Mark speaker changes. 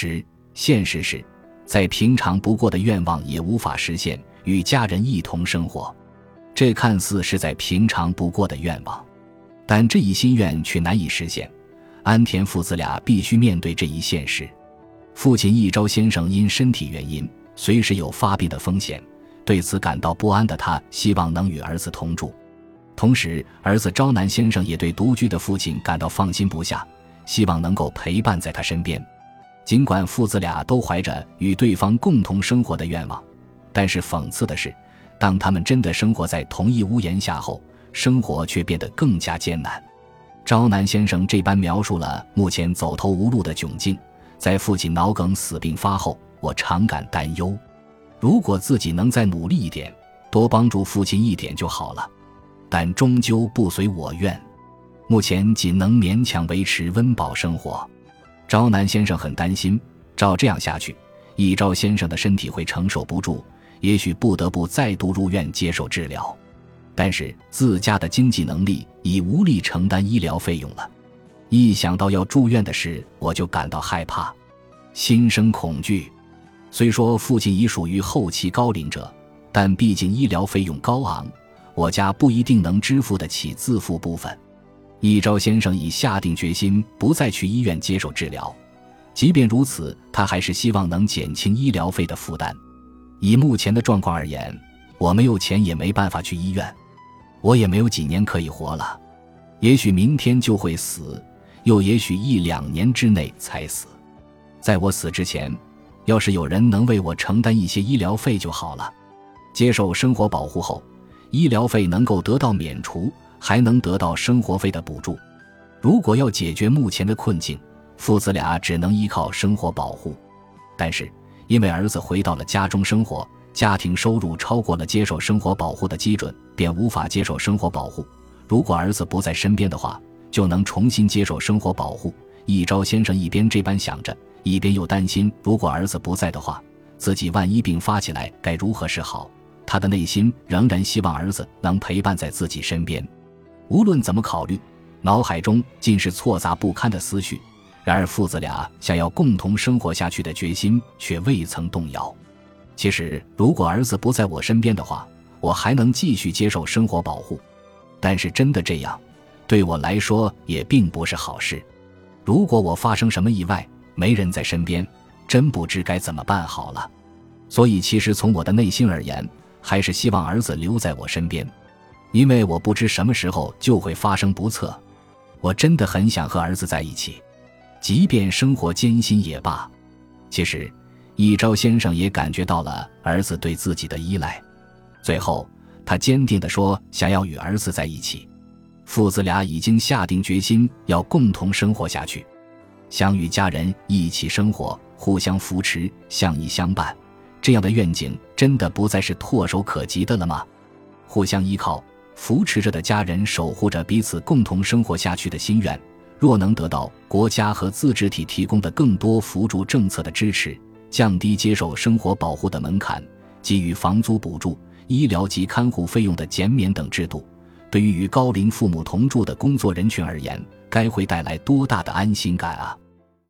Speaker 1: 十，现实是，再平常不过的愿望也无法实现，与家人一同生活。这看似是在平常不过的愿望，但这一心愿却难以实现。安田父子俩必须面对这一现实。父亲一朝先生因身体原因，随时有发病的风险，对此感到不安的他，希望能与儿子同住。同时，儿子朝南先生也对独居的父亲感到放心不下，希望能够陪伴在他身边。尽管父子俩都怀着与对方共同生活的愿望，但是讽刺的是，当他们真的生活在同一屋檐下后，生活却变得更加艰难。朝南先生这般描述了目前走投无路的窘境。在父亲脑梗死病发后，我常感担忧，如果自己能再努力一点，多帮助父亲一点就好了。但终究不随我愿，目前仅能勉强维持温饱生活。朝南先生很担心，照这样下去，一朝先生的身体会承受不住，也许不得不再度入院接受治疗。但是自家的经济能力已无力承担医疗费用了，一想到要住院的事，我就感到害怕，心生恐惧。虽说父亲已属于后期高龄者，但毕竟医疗费用高昂。我家不一定能支付得起自付部分。一朝先生已下定决心不再去医院接受治疗，即便如此，他还是希望能减轻医疗费的负担。以目前的状况而言，我没有钱也没办法去医院，我也没有几年可以活了。也许明天就会死，又也许一两年之内才死。在我死之前，要是有人能为我承担一些医疗费就好了。接受生活保护后。医疗费能够得到免除，还能得到生活费的补助。如果要解决目前的困境，父子俩只能依靠生活保护。但是，因为儿子回到了家中生活，家庭收入超过了接受生活保护的基准，便无法接受生活保护。如果儿子不在身边的话，就能重新接受生活保护。一朝先生一边这般想着，一边又担心，如果儿子不在的话，自己万一病发起来，该如何是好？他的内心仍然希望儿子能陪伴在自己身边，无论怎么考虑，脑海中尽是错杂不堪的思绪。然而，父子俩想要共同生活下去的决心却未曾动摇。其实，如果儿子不在我身边的话，我还能继续接受生活保护。但是，真的这样，对我来说也并不是好事。如果我发生什么意外，没人在身边，真不知该怎么办好了。所以，其实从我的内心而言，还是希望儿子留在我身边，因为我不知什么时候就会发生不测。我真的很想和儿子在一起，即便生活艰辛也罢。其实，一朝先生也感觉到了儿子对自己的依赖。最后，他坚定地说：“想要与儿子在一起。”父子俩已经下定决心要共同生活下去，想与家人一起生活，互相扶持，相依相伴。这样的愿景真的不再是唾手可及的了吗？互相依靠、扶持着的家人，守护着彼此共同生活下去的心愿，若能得到国家和自治体提供的更多扶助政策的支持，降低接受生活保护的门槛，给予房租补助、医疗及看护费用的减免等制度，对于与高龄父母同住的工作人群而言，该会带来多大的安心感啊！